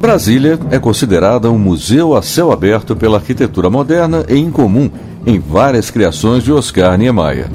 Brasília é considerada um museu a céu aberto pela arquitetura moderna e incomum em várias criações de Oscar Niemeyer.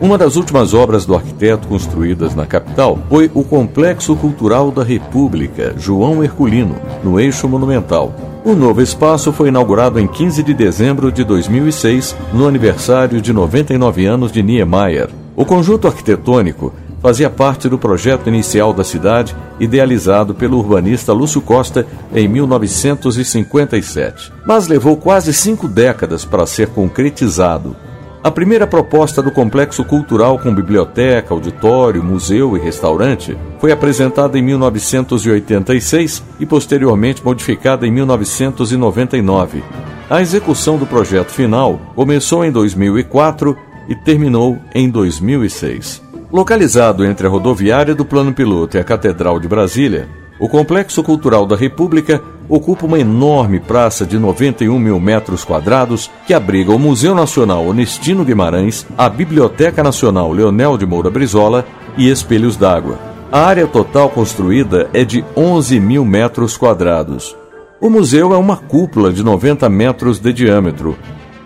Uma das últimas obras do arquiteto construídas na capital foi o Complexo Cultural da República, João Herculino, no Eixo Monumental. O novo espaço foi inaugurado em 15 de dezembro de 2006, no aniversário de 99 anos de Niemeyer. O conjunto arquitetônico fazia parte do projeto inicial da cidade, idealizado pelo urbanista Lúcio Costa em 1957, mas levou quase cinco décadas para ser concretizado. A primeira proposta do complexo cultural com biblioteca, auditório, museu e restaurante foi apresentada em 1986 e posteriormente modificada em 1999. A execução do projeto final começou em 2004 e terminou em 2006. Localizado entre a rodoviária do Plano Piloto e a Catedral de Brasília, o Complexo Cultural da República ocupa uma enorme praça de 91 mil metros quadrados que abriga o Museu Nacional Onestino Guimarães, a Biblioteca Nacional Leonel de Moura Brizola e Espelhos d'Água. A área total construída é de 11 mil metros quadrados. O museu é uma cúpula de 90 metros de diâmetro.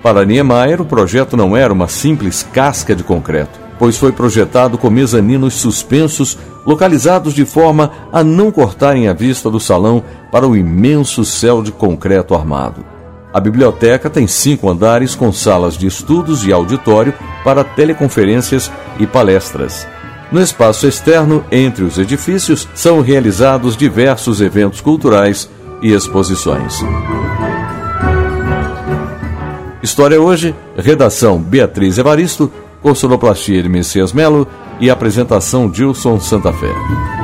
Para Niemeyer, o projeto não era uma simples casca de concreto pois foi projetado com mezaninos suspensos, localizados de forma a não cortarem a vista do salão para o imenso céu de concreto armado. A biblioteca tem cinco andares com salas de estudos e auditório para teleconferências e palestras. No espaço externo, entre os edifícios, são realizados diversos eventos culturais e exposições. História hoje, redação Beatriz Evaristo, com sonoplastia de Messias Melo e apresentação Dilson Santa Fé.